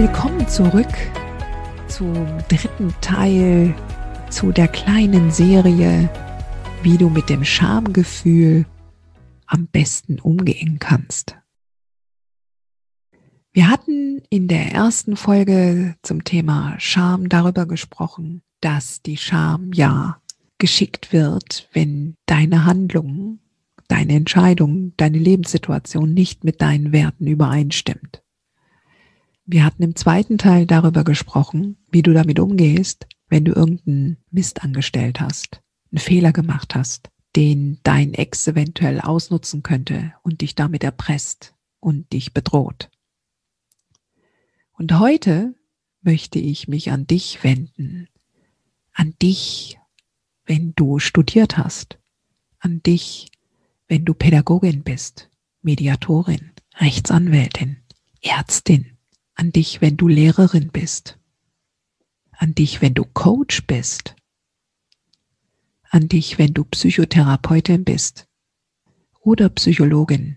Willkommen zurück zum dritten Teil zu der kleinen Serie, wie du mit dem Schamgefühl am besten umgehen kannst. Wir hatten in der ersten Folge zum Thema Scham darüber gesprochen, dass die Scham ja geschickt wird, wenn deine Handlungen, deine Entscheidung, deine Lebenssituation nicht mit deinen Werten übereinstimmt. Wir hatten im zweiten Teil darüber gesprochen, wie du damit umgehst, wenn du irgendeinen Mist angestellt hast, einen Fehler gemacht hast, den dein Ex eventuell ausnutzen könnte und dich damit erpresst und dich bedroht. Und heute möchte ich mich an dich wenden, an dich, wenn du studiert hast, an dich, wenn du Pädagogin bist, Mediatorin, Rechtsanwältin, Ärztin, an dich, wenn du Lehrerin bist, an dich, wenn du Coach bist, an dich, wenn du Psychotherapeutin bist oder Psychologin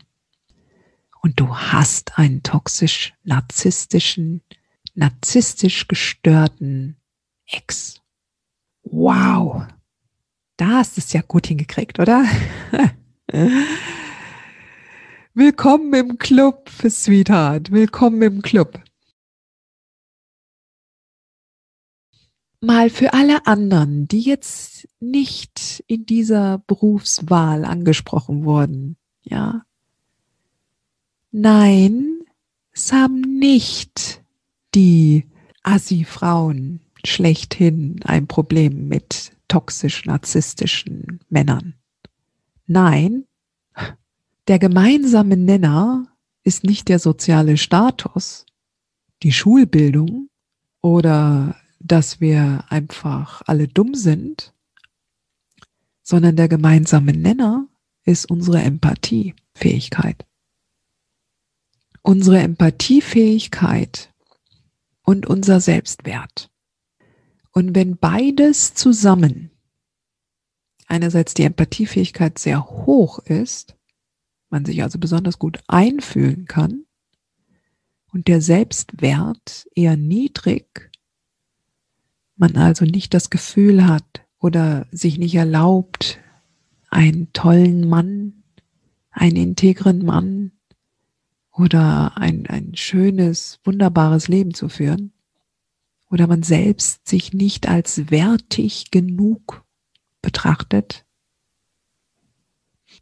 und du hast einen toxisch narzisstischen, narzisstisch gestörten Ex. Wow. Da hast du es ja gut hingekriegt, oder? Willkommen im Club, Sweetheart. Willkommen im Club. Mal für alle anderen, die jetzt nicht in dieser Berufswahl angesprochen wurden, ja. Nein, es haben nicht die Assi-Frauen schlechthin ein Problem mit toxisch-narzisstischen Männern. Nein, der gemeinsame Nenner ist nicht der soziale Status, die Schulbildung oder dass wir einfach alle dumm sind, sondern der gemeinsame Nenner ist unsere Empathiefähigkeit. Unsere Empathiefähigkeit und unser Selbstwert. Und wenn beides zusammen, einerseits die Empathiefähigkeit sehr hoch ist, man sich also besonders gut einfühlen kann, und der Selbstwert eher niedrig, man also nicht das Gefühl hat oder sich nicht erlaubt, einen tollen Mann, einen integren Mann oder ein, ein schönes, wunderbares Leben zu führen, oder man selbst sich nicht als wertig genug betrachtet,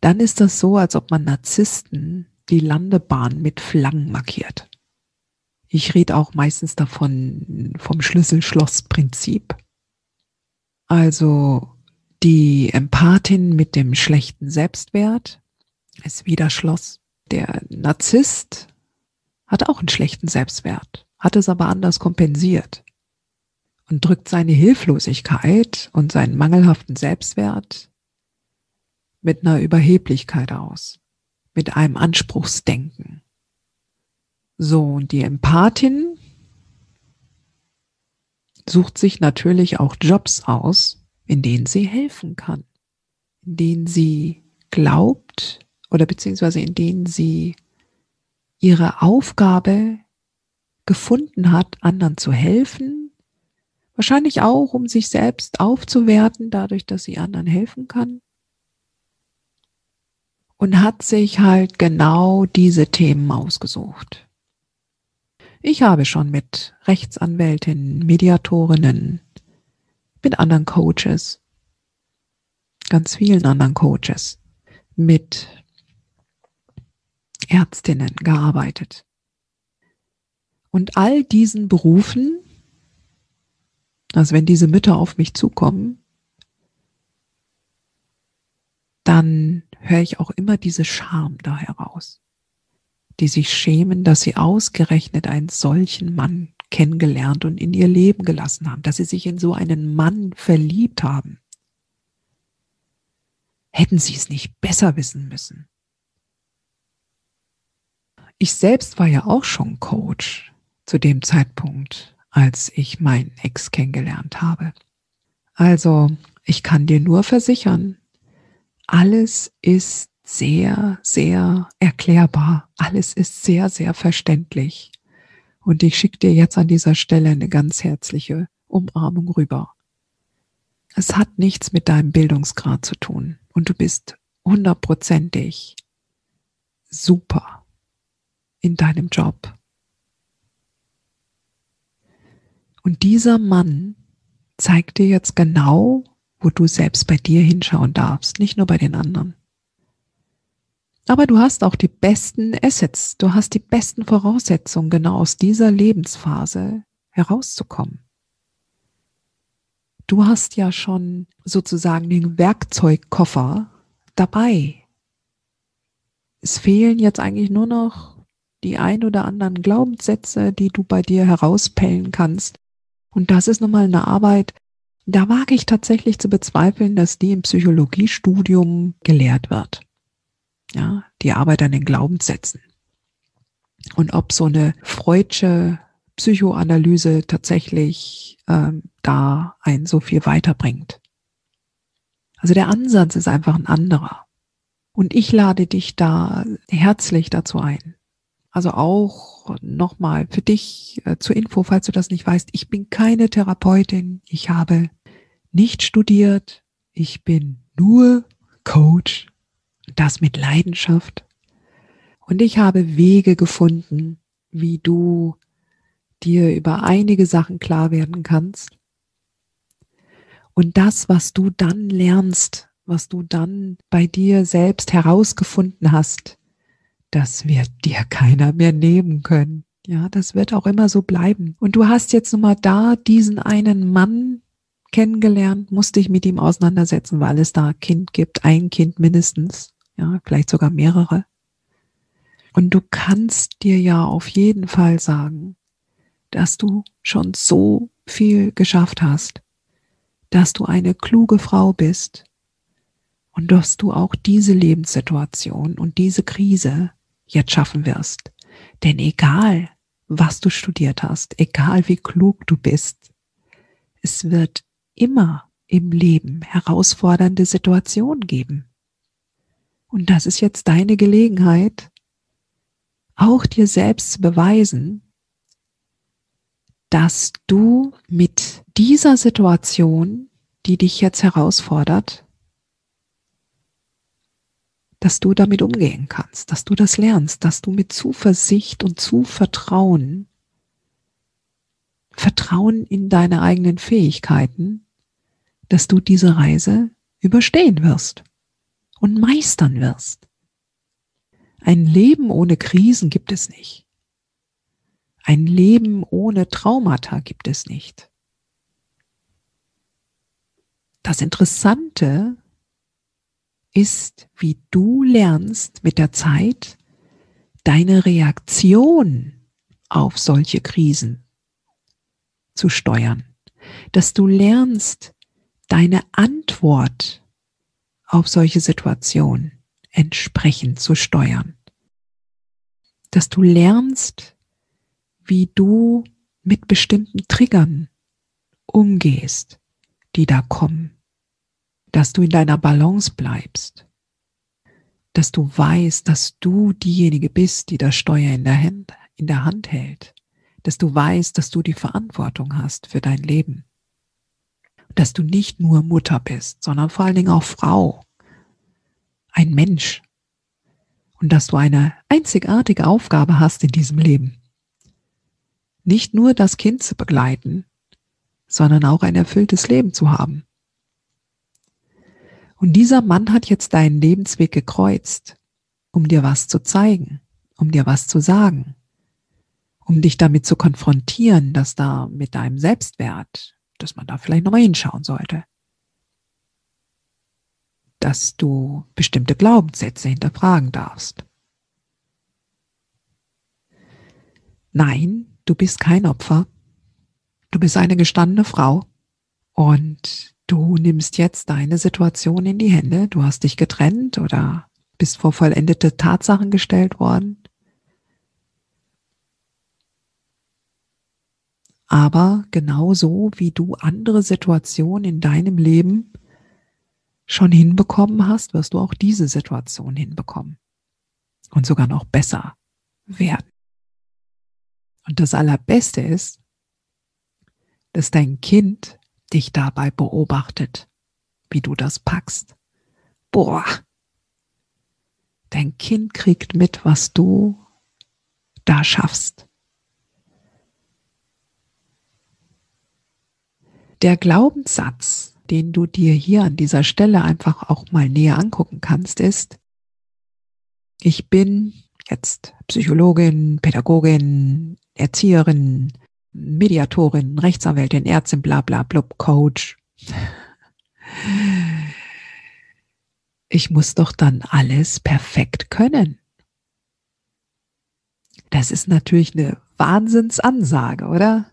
dann ist das so, als ob man Narzissten die Landebahn mit Flaggen markiert. Ich rede auch meistens davon vom Schlüssel-Schloss-Prinzip. Also die Empathin mit dem schlechten Selbstwert ist wieder Schloss. Der Narzisst hat auch einen schlechten Selbstwert, hat es aber anders kompensiert und drückt seine Hilflosigkeit und seinen mangelhaften Selbstwert mit einer Überheblichkeit aus, mit einem Anspruchsdenken. So, und die Empathin sucht sich natürlich auch Jobs aus, in denen sie helfen kann, in denen sie glaubt oder beziehungsweise in denen sie ihre Aufgabe gefunden hat, anderen zu helfen, wahrscheinlich auch, um sich selbst aufzuwerten, dadurch, dass sie anderen helfen kann. Und hat sich halt genau diese Themen ausgesucht. Ich habe schon mit Rechtsanwältinnen, Mediatorinnen, mit anderen Coaches, ganz vielen anderen Coaches, mit Ärztinnen gearbeitet. Und all diesen Berufen Also wenn diese Mütter auf mich zukommen, dann höre ich auch immer diese Scham da heraus, die sich schämen, dass sie ausgerechnet einen solchen Mann kennengelernt und in ihr Leben gelassen haben, dass sie sich in so einen Mann verliebt haben. Hätten sie es nicht besser wissen müssen. Ich selbst war ja auch schon Coach zu dem Zeitpunkt, als ich meinen Ex kennengelernt habe. Also, ich kann dir nur versichern, alles ist sehr, sehr erklärbar. Alles ist sehr, sehr verständlich. Und ich schicke dir jetzt an dieser Stelle eine ganz herzliche Umarmung rüber. Es hat nichts mit deinem Bildungsgrad zu tun und du bist hundertprozentig super in deinem Job. Und dieser Mann zeigt dir jetzt genau, wo du selbst bei dir hinschauen darfst, nicht nur bei den anderen. Aber du hast auch die besten Assets, du hast die besten Voraussetzungen, genau aus dieser Lebensphase herauszukommen. Du hast ja schon sozusagen den Werkzeugkoffer dabei. Es fehlen jetzt eigentlich nur noch die ein oder anderen Glaubenssätze, die du bei dir herauspellen kannst. Und das ist nochmal eine Arbeit, da wage ich tatsächlich zu bezweifeln, dass die im Psychologiestudium gelehrt wird. Ja, die Arbeit an den Glaubenssätzen. Und ob so eine freudsche Psychoanalyse tatsächlich ähm, da einen so viel weiterbringt. Also der Ansatz ist einfach ein anderer. Und ich lade dich da herzlich dazu ein. Also auch nochmal für dich äh, zur Info, falls du das nicht weißt, ich bin keine Therapeutin. Ich habe nicht studiert. Ich bin nur Coach das mit Leidenschaft. Und ich habe Wege gefunden, wie du dir über einige Sachen klar werden kannst. Und das, was du dann lernst, was du dann bei dir selbst herausgefunden hast, das wird dir keiner mehr nehmen können. Ja, das wird auch immer so bleiben. Und du hast jetzt nun mal da diesen einen Mann kennengelernt, musst dich mit ihm auseinandersetzen, weil es da ein Kind gibt, ein Kind mindestens ja, vielleicht sogar mehrere. Und du kannst dir ja auf jeden Fall sagen, dass du schon so viel geschafft hast, dass du eine kluge Frau bist und dass du auch diese Lebenssituation und diese Krise jetzt schaffen wirst. Denn egal, was du studiert hast, egal wie klug du bist, es wird immer im Leben herausfordernde Situationen geben. Und das ist jetzt deine Gelegenheit, auch dir selbst zu beweisen, dass du mit dieser Situation, die dich jetzt herausfordert, dass du damit umgehen kannst, dass du das lernst, dass du mit Zuversicht und Zuvertrauen, Vertrauen in deine eigenen Fähigkeiten, dass du diese Reise überstehen wirst und meistern wirst. Ein Leben ohne Krisen gibt es nicht. Ein Leben ohne Traumata gibt es nicht. Das Interessante ist, wie du lernst mit der Zeit deine Reaktion auf solche Krisen zu steuern. Dass du lernst, deine Antwort auf solche Situationen entsprechend zu steuern. Dass du lernst, wie du mit bestimmten Triggern umgehst, die da kommen. Dass du in deiner Balance bleibst. Dass du weißt, dass du diejenige bist, die das Steuer in der Hand, in der Hand hält. Dass du weißt, dass du die Verantwortung hast für dein Leben dass du nicht nur Mutter bist, sondern vor allen Dingen auch Frau, ein Mensch und dass du eine einzigartige Aufgabe hast in diesem Leben. Nicht nur das Kind zu begleiten, sondern auch ein erfülltes Leben zu haben. Und dieser Mann hat jetzt deinen Lebensweg gekreuzt, um dir was zu zeigen, um dir was zu sagen, um dich damit zu konfrontieren, dass da mit deinem Selbstwert, dass man da vielleicht nochmal hinschauen sollte. Dass du bestimmte Glaubenssätze hinterfragen darfst. Nein, du bist kein Opfer. Du bist eine gestandene Frau und du nimmst jetzt deine Situation in die Hände. Du hast dich getrennt oder bist vor vollendete Tatsachen gestellt worden. Aber genauso wie du andere Situationen in deinem Leben schon hinbekommen hast, wirst du auch diese Situation hinbekommen. Und sogar noch besser werden. Und das Allerbeste ist, dass dein Kind dich dabei beobachtet, wie du das packst. Boah, dein Kind kriegt mit, was du da schaffst. Der Glaubenssatz, den du dir hier an dieser Stelle einfach auch mal näher angucken kannst, ist, ich bin jetzt Psychologin, Pädagogin, Erzieherin, Mediatorin, Rechtsanwältin, Ärztin, bla bla blub, Coach. Ich muss doch dann alles perfekt können. Das ist natürlich eine Wahnsinnsansage, oder?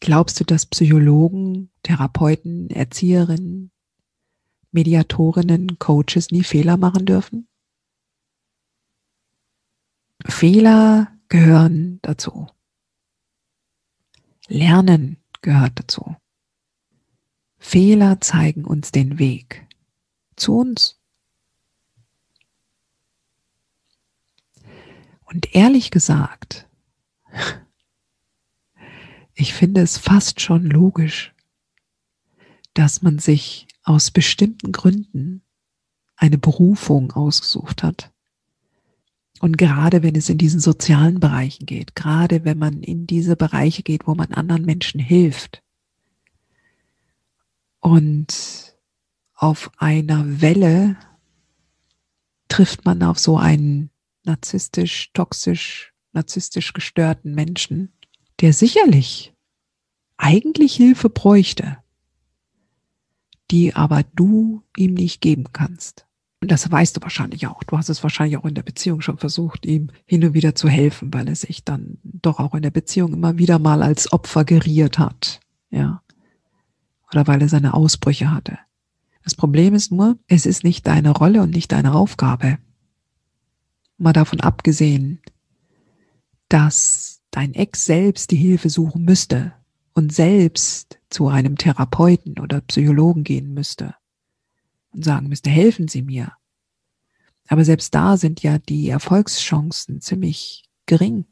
Glaubst du, dass Psychologen, Therapeuten, Erzieherinnen, Mediatorinnen, Coaches nie Fehler machen dürfen? Fehler gehören dazu. Lernen gehört dazu. Fehler zeigen uns den Weg zu uns. Und ehrlich gesagt, ich finde es fast schon logisch, dass man sich aus bestimmten Gründen eine Berufung ausgesucht hat. Und gerade wenn es in diesen sozialen Bereichen geht, gerade wenn man in diese Bereiche geht, wo man anderen Menschen hilft und auf einer Welle trifft man auf so einen narzisstisch, toxisch, narzisstisch gestörten Menschen, der sicherlich eigentlich Hilfe bräuchte, die aber du ihm nicht geben kannst. Und das weißt du wahrscheinlich auch. Du hast es wahrscheinlich auch in der Beziehung schon versucht, ihm hin und wieder zu helfen, weil er sich dann doch auch in der Beziehung immer wieder mal als Opfer geriert hat. Ja. Oder weil er seine Ausbrüche hatte. Das Problem ist nur, es ist nicht deine Rolle und nicht deine Aufgabe. Mal davon abgesehen, dass dein Ex selbst die Hilfe suchen müsste und selbst zu einem Therapeuten oder Psychologen gehen müsste und sagen müsste, helfen Sie mir. Aber selbst da sind ja die Erfolgschancen ziemlich gering.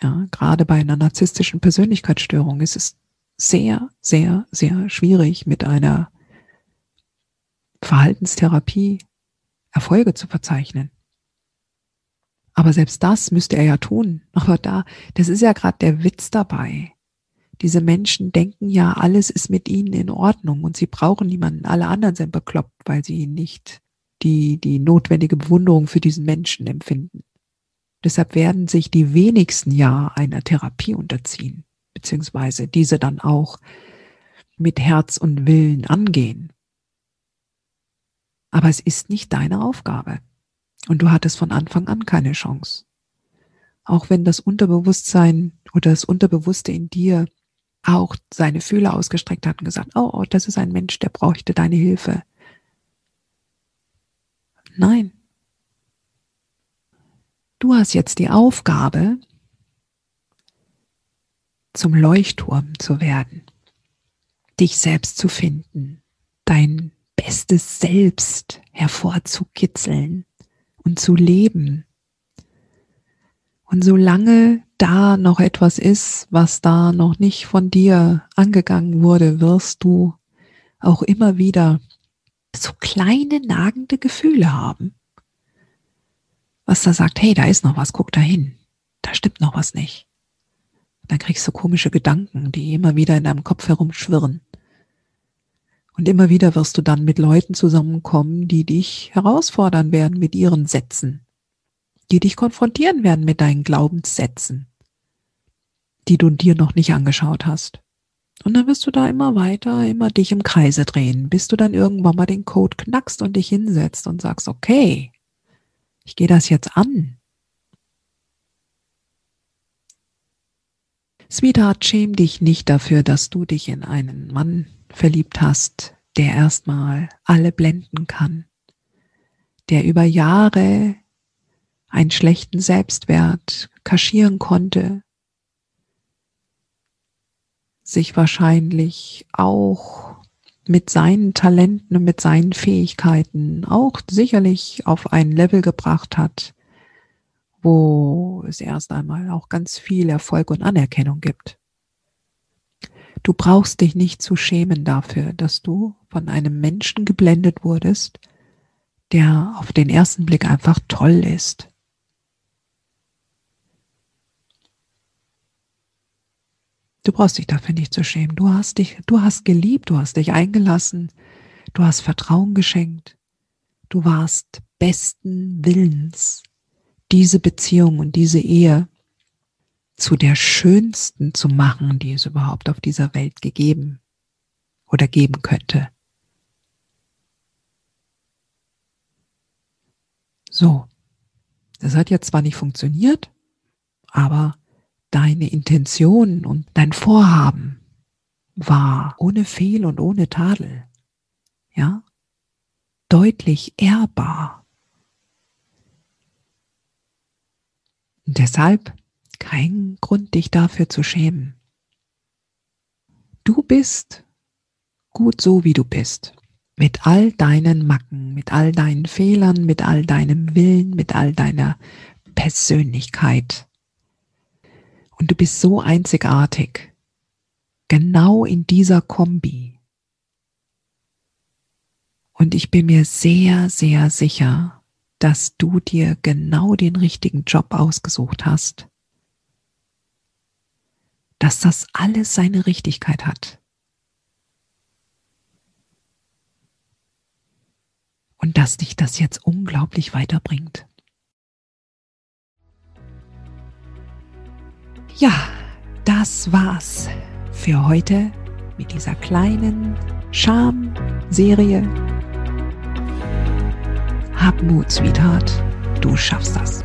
Ja, gerade bei einer narzisstischen Persönlichkeitsstörung ist es sehr, sehr, sehr schwierig mit einer Verhaltenstherapie Erfolge zu verzeichnen. Aber selbst das müsste er ja tun. Aber da, das ist ja gerade der Witz dabei. Diese Menschen denken ja, alles ist mit ihnen in Ordnung und sie brauchen niemanden. Alle anderen sind bekloppt, weil sie nicht die, die notwendige Bewunderung für diesen Menschen empfinden. Deshalb werden sich die wenigsten ja einer Therapie unterziehen, beziehungsweise diese dann auch mit Herz und Willen angehen. Aber es ist nicht deine Aufgabe. Und du hattest von Anfang an keine Chance. Auch wenn das Unterbewusstsein oder das Unterbewusste in dir auch seine Fühler ausgestreckt hat und gesagt, oh, oh, das ist ein Mensch, der bräuchte deine Hilfe. Nein. Du hast jetzt die Aufgabe, zum Leuchtturm zu werden, dich selbst zu finden, dein bestes Selbst hervorzukitzeln und zu leben. Und solange da noch etwas ist, was da noch nicht von dir angegangen wurde, wirst du auch immer wieder so kleine nagende Gefühle haben. Was da sagt, hey, da ist noch was, guck da hin. Da stimmt noch was nicht. Dann kriegst du komische Gedanken, die immer wieder in deinem Kopf herumschwirren. Und immer wieder wirst du dann mit Leuten zusammenkommen, die dich herausfordern werden mit ihren Sätzen, die dich konfrontieren werden mit deinen Glaubenssätzen, die du dir noch nicht angeschaut hast. Und dann wirst du da immer weiter, immer dich im Kreise drehen, bis du dann irgendwann mal den Code knackst und dich hinsetzt und sagst, okay, ich gehe das jetzt an. Sweetheart, schäm dich nicht dafür, dass du dich in einen Mann verliebt hast, der erstmal alle blenden kann, der über Jahre einen schlechten Selbstwert kaschieren konnte, sich wahrscheinlich auch mit seinen Talenten und mit seinen Fähigkeiten auch sicherlich auf ein Level gebracht hat, wo es erst einmal auch ganz viel Erfolg und Anerkennung gibt. Du brauchst dich nicht zu schämen dafür, dass du von einem Menschen geblendet wurdest, der auf den ersten Blick einfach toll ist. Du brauchst dich dafür nicht zu schämen. Du hast dich, du hast geliebt, du hast dich eingelassen, du hast Vertrauen geschenkt. Du warst besten Willens, diese Beziehung und diese Ehe zu der schönsten zu machen, die es überhaupt auf dieser Welt gegeben oder geben könnte. So, das hat jetzt zwar nicht funktioniert, aber deine Intention und dein Vorhaben war ohne Fehl und ohne Tadel, ja, deutlich ehrbar. Und deshalb kein Grund, dich dafür zu schämen. Du bist gut so, wie du bist. Mit all deinen Macken, mit all deinen Fehlern, mit all deinem Willen, mit all deiner Persönlichkeit. Und du bist so einzigartig. Genau in dieser Kombi. Und ich bin mir sehr, sehr sicher, dass du dir genau den richtigen Job ausgesucht hast. Dass das alles seine Richtigkeit hat. Und dass dich das jetzt unglaublich weiterbringt. Ja, das war's für heute mit dieser kleinen Scham-Serie. Hab Mut, Sweetheart, du schaffst das.